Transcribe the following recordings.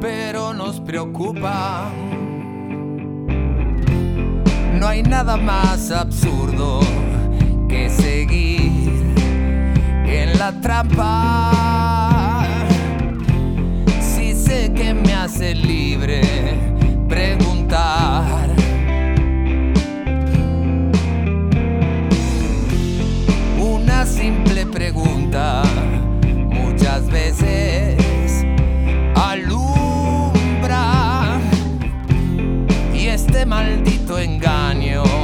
pero nos preocupa. No hay nada más absurdo que seguir en la trampa. Si sé que me hace libre maldito engaño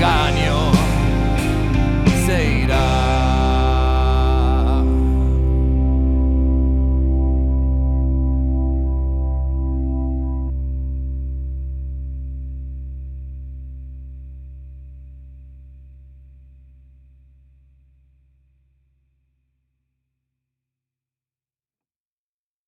God.